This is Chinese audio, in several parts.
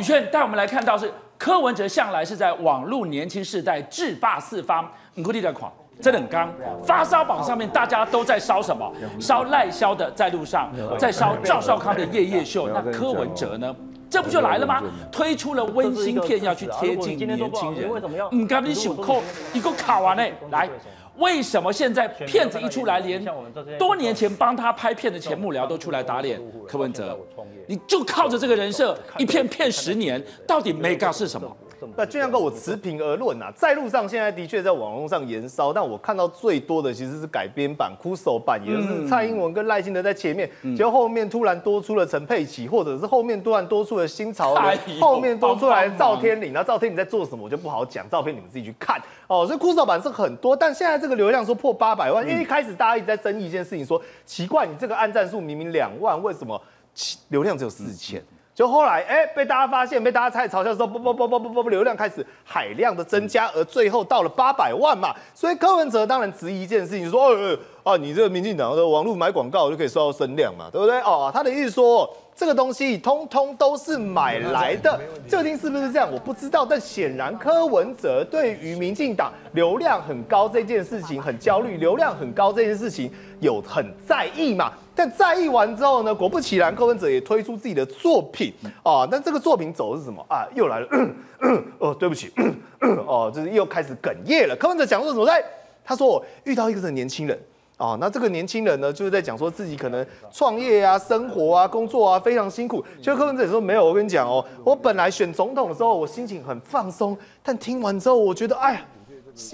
宇轩带我们来看到是柯文哲向来是在网络年轻世代制霸四方，你估计在狂。真的很刚，发烧榜上面大家都在烧什么？烧赖萧的在路上，在烧赵少康的夜夜秀。那柯文哲呢？这不就来了吗？推出了温馨片要去贴近年轻人。你手扣一个卡完嘞，来，为什么现在骗子一出来，连多年前帮他拍片的前幕僚都出来打脸柯文哲？你就靠着这个人设，一片骗十年，到底 mega 是什么？那俊亮哥，我持平而论啊，在路上现在的确在网络上延烧，但我看到最多的其实是改编版、酷手版，也就是蔡英文跟赖清德在前面，结果后面突然多出了陈佩琪，或者是后面突然多出了新潮，后面多出来赵天麟，然后赵天麟在做什么我就不好讲，照片你们自己去看。哦。所以酷手版是很多，但现在这个流量说破八百万，因为一开始大家一直在争议一件事情说，说奇怪，你这个按赞数明明两万，为什么？流量只有四千？就后来，哎、欸，被大家发现，被大家开始嘲笑说，不不不不不不不，流量开始海量的增加，而最后到了八百万嘛。所以柯文哲当然质疑一件事情，说，哦，哦，你这个民进党的网络买广告就可以收到声量嘛，对不对？哦，他的意思说，这个东西通通都是买来的，究竟是不是这样，我不知道。但显然柯文哲对于民进党流量很高这件事情很焦虑，流量很高这件事情有很在意嘛。但在意完之后呢，果不其然，柯文哲也推出自己的作品啊。那这个作品走的是什么啊？又来了，哦，对不起，哦，就是又开始哽咽了。柯文哲讲说什么？在他说我遇到一个年轻人啊，那这个年轻人呢，就是在讲说自己可能创业啊、生活啊、工作啊非常辛苦。就柯文哲也说没有，我跟你讲哦，我本来选总统的时候，我心情很放松，但听完之后，我觉得哎呀。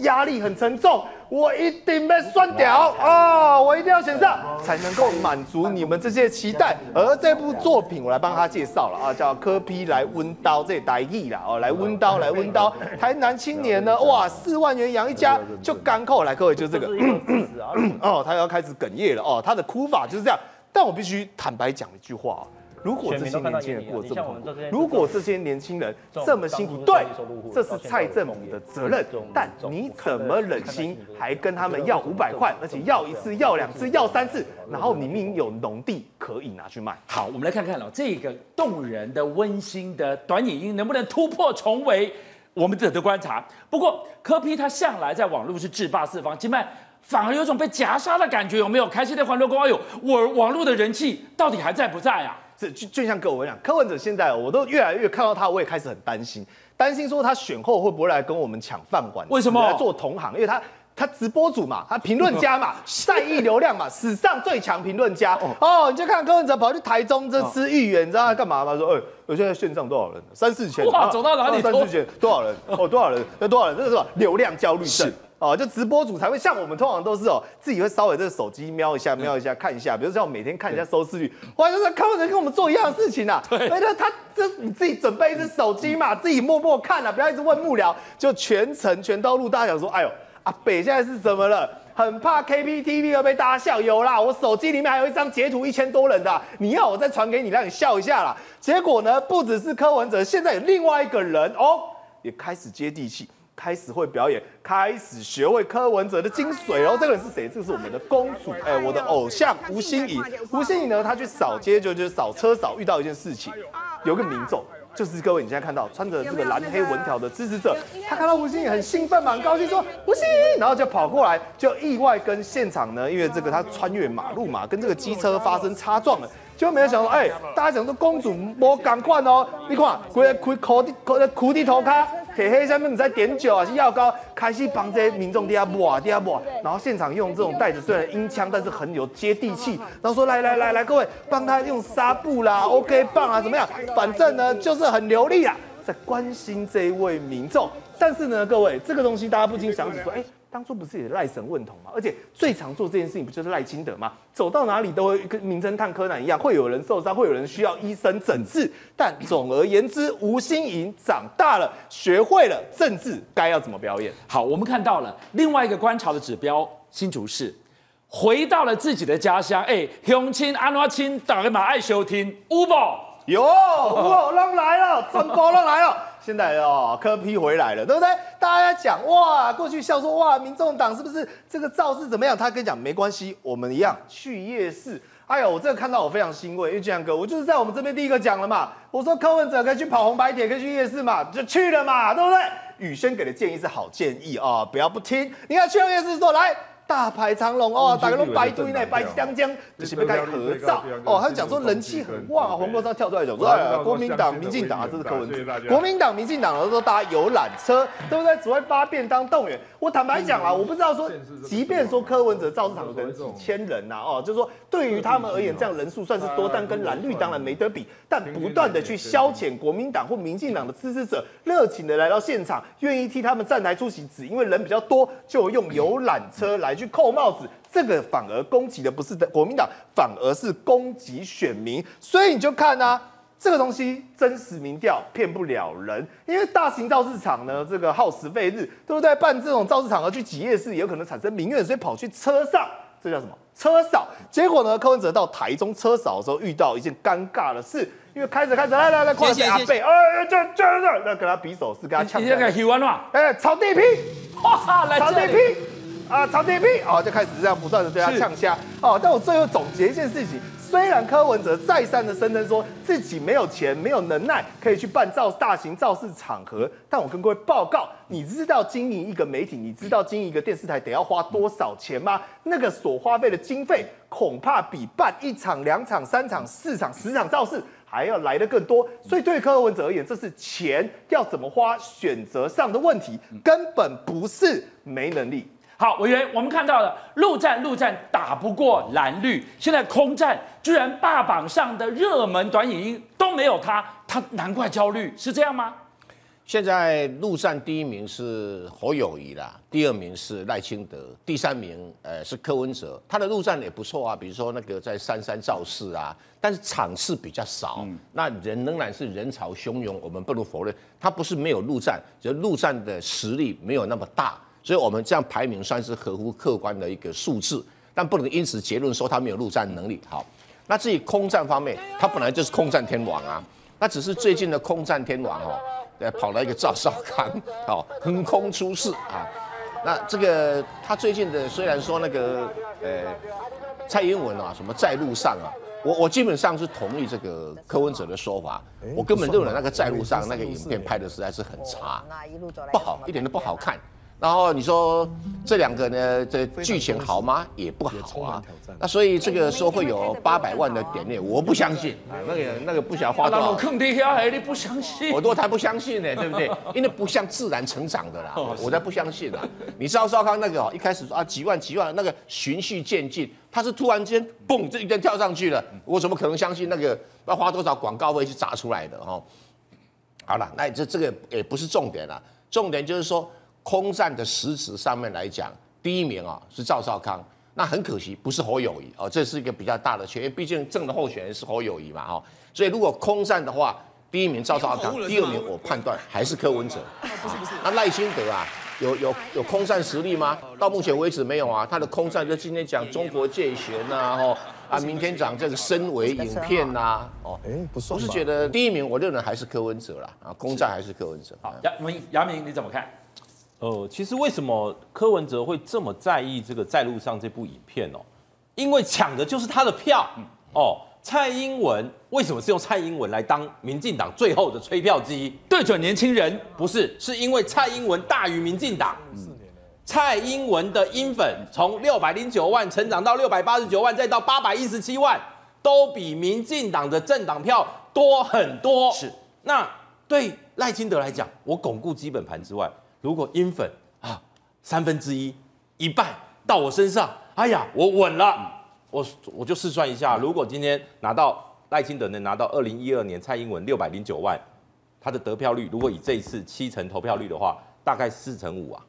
压力很沉重，我一定被选掉啊！我一定要选上，才能够满足你们这些期待。而这部作品，我来帮他介绍了啊，叫《柯批来温刀》，这台语啦哦，来温刀，来温刀。台南青年呢，哇，四万元养一家，就干扣来，各位就这个 哦，他要开始哽咽了哦，他的哭法就是这样。但我必须坦白讲一句话。如果这些年轻人过这么苦，如果这些年轻人这么辛苦，对，这是蔡政府的责任。但你怎么忍心还跟他们要五百块，而且要一次、要两次、要三次，然后你明明有农地可以拿去卖？好，我们来看看哦，这个动人的、温馨的短影音能不能突破重围？我们值得观察。不过柯批他向来在网络是制霸四方，今麦反而有种被夹杀的感觉，有没有？开心的欢乐光，哎呦，我网络的人气到底还在不在啊？是就就像各位讲，柯文哲现在我都越来越看到他，我也开始很担心，担心说他选后会不会来跟我们抢饭碗？为什么？来做同行？因为他他直播主嘛，他评论家嘛，善意流量嘛，史上最强评论家哦，哦。你就看柯文哲跑去台中这吃芋圆，你知道他干嘛吗？说，哎、欸，我现在线上多少人？三四千。哇，走到哪里？三四千，多少人？哦，多少人？那多少人？这是什么？流量焦虑症。哦，就直播主才会像我们通常都是哦，自己会稍微这个手机瞄一下，瞄一下看一下，比如像我每天看一下收视率，哇，就是柯文哲跟我们做一样的事情啊。对，而且他这你自己准备一只手机嘛，自己默默看啊，不要一直问幕僚，就全程全都录。大家想说，哎呦，阿北现在是怎么了？很怕 KPTV 要被大家笑。有啦，我手机里面还有一张截图，一千多人的，你要我再传给你，让你笑一下啦。结果呢，不只是柯文哲，现在有另外一个人哦，也开始接地气。开始会表演，开始学会柯文哲的精髓。然后这个人是谁？这个是我们的公主，哎，我的偶像吴欣怡。吴欣怡呢，她去扫街，就就是扫车扫，遇到一件事情，有个民众，就是各位你现在看到穿着这个蓝黑纹条的支持者，他看到吴欣怡很兴奋嘛，很高兴说吴欣怡，然后就跑过来，就意外跟现场呢，因为这个他穿越马路嘛，跟这个机车发生擦撞了，就没有想到，哎，大家想说公主莫赶快哦，你看，跪跪磕地磕磕地头卡。铁黑下面你在点酒啊，是药膏，开始帮这些民众底下抹，底下抹，然后现场用这种袋子，虽然音腔，但是很有接地气。然后说来来来来，各位帮他用纱布啦，OK 棒啊，怎么样？反正呢就是很流利啊，在关心这一位民众。但是呢，各位这个东西大家不禁想起说，哎。当初不是也赖神问童吗？而且最常做这件事情不就是赖清德吗？走到哪里都会跟名侦探柯南一样，会有人受伤，会有人需要医生诊治。但总而言之，吴欣盈长大了，学会了政治该要怎么表演。好，我们看到了另外一个观察的指标，新竹市回到了自己的家乡。哎，乡亲安怎亲，大家嘛爱收听。有宝有，有人来了，真波浪来了。现在哦，柯批回来了，对不对？大家讲哇，过去笑说哇，民众党是不是这个造势怎么样？他跟你讲没关系，我们一样去夜市哎呦，我这个看到我非常欣慰，因为俊阳哥，我就是在我们这边第一个讲了嘛。我说柯文哲可以去跑红白铁，可以去夜市嘛，就去了嘛，对不对？宇轩给的建议是好建议啊、哦，不要不听。你看去了夜市说来。大排长龙哦，大家都排队呢，排江江，就是要开合照哦。他就讲说人气很旺啊，黄国昌跳出来讲说，国民党、民进党啊，这是柯文哲。国民党、民进党都说大家游览车，对不对？只会发便当动员。我坦白讲啊，我不知道说，即便说柯文哲造势场的人几千人呐，哦，就是说对于他们而言，这样人数算是多，但跟蓝绿当然没得比。但不断的去消遣国民党或民进党的支持者，热情的来到现场，愿意替他们站台出席，只因为人比较多，就用游览车来。去扣帽子，这个反而攻击的不是国民党，反而是攻击选民。所以你就看啊，这个东西真实民调骗不了人，因为大型造市场呢，这个耗时费日，对不对？办这种造市场而去挤夜市，也有可能产生民怨，所以跑去车上，这叫什么？车少。结果呢，柯文哲到台中车少的时候，遇到一件尴尬的事，因为开着开着，来来来，跨下阿贝，哎，这这这，那跟他比手势，跟他呛。你这个喜欢吗？哎，草地皮，哇，炒地皮。啊，曹天平哦，就开始这样不断的对他呛虾哦。但我最后总结一件事情，虽然柯文哲再三的声称说自己没有钱、没有能耐可以去办造大型造势场合，但我跟各位报告，你知道经营一个媒体，你知道经营一个电视台得要花多少钱吗？那个所花费的经费，恐怕比办一场、两场、三场、四场、十场造势还要来得更多。所以对柯文哲而言，这是钱要怎么花选择上的问题，根本不是没能力。好，委员，我们看到了陆战陆战打不过蓝绿，现在空战居然霸榜上的热门短影音都没有他，他难怪焦虑，是这样吗？现在陆战第一名是侯友谊啦，第二名是赖清德，第三名呃是柯文哲，他的陆战也不错啊，比如说那个在三山造势啊，但是场次比较少，嗯、那人仍然是人潮汹涌，我们不能否认，他不是没有陆战，只是陆战的实力没有那么大。所以，我们这样排名算是合乎客观的一个数字，但不能因此结论说他没有陆战能力。好，那至于空战方面，他本来就是空战天王啊，那只是最近的空战天王哦，呃，跑了一个赵少康，哦，横空出世啊。那这个他最近的虽然说那个呃蔡英文啊什么在路上啊，我我基本上是同意这个柯文哲的说法，我根本认为那个在路上那个影片拍的实在是很差，不好，一点都不好看。然后你说这两个呢，这剧情好吗？也不好啊。那所以这个说会有八百万的点阅，我不相信啊。那个那个不晓得花多少。坑爹呀！你不相信？我都才不相信呢，对不对？因为不像自然成长的啦，我才不相信啦。你知道赵少康那个哦，一开始说啊几万几万，那个循序渐进，他是突然间嘣这一下跳上去了，我怎么可能相信那个要花多少广告费去砸出来的哦？好了，那这这个也不是重点了，重点就是说。空战的实质上面来讲，第一名啊是赵少康，那很可惜不是侯友谊哦，这是一个比较大的缺，因为毕竟正的候选人是侯友谊嘛哈，所以如果空战的话，第一名赵少康，第二名我判断还是柯文哲。不是不是那赖清德啊，有有有空战实力吗？到目前为止没有啊，他的空战就今天讲中国介权呐，吼啊，明天讲这个身为影片呐，哦，哎，不是，我是觉得第一名我认为还是柯文哲啦，啊，空战还是柯文哲。好，杨明，杨明你怎么看？呃，其实为什么柯文哲会这么在意这个在路上这部影片哦？因为抢的就是他的票哦。蔡英文为什么是用蔡英文来当民进党最后的吹票机？对准年轻人？不是，是因为蔡英文大于民进党。蔡英文的英粉从六百零九万成长到六百八十九万，再到八百一十七万，都比民进党的政党票多很多。是。那对赖清德来讲，我巩固基本盘之外。如果英粉啊三分之一一半到我身上，哎呀，我稳了。我我就试算一下，如果今天拿到赖清德能拿到二零一二年蔡英文六百零九万，他的得票率如果以这一次七成投票率的话，大概四成五啊，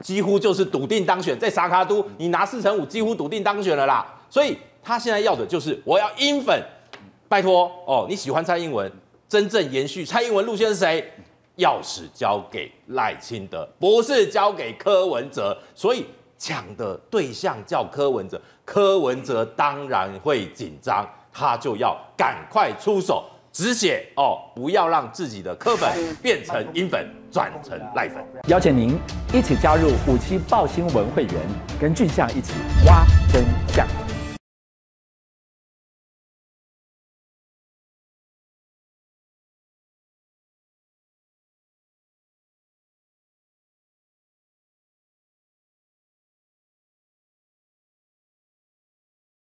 几乎就是笃定当选。在沙卡都，你拿四成五，几乎笃定当选了啦。所以他现在要的就是我要英粉，拜托哦，你喜欢蔡英文，真正延续蔡英文路线是谁？钥匙交给赖清德，不是交给柯文哲，所以抢的对象叫柯文哲，柯文哲当然会紧张，他就要赶快出手止血哦，不要让自己的柯粉变成英粉，转成赖粉。邀请您一起加入五七报新闻会员，跟俊相一起挖真相。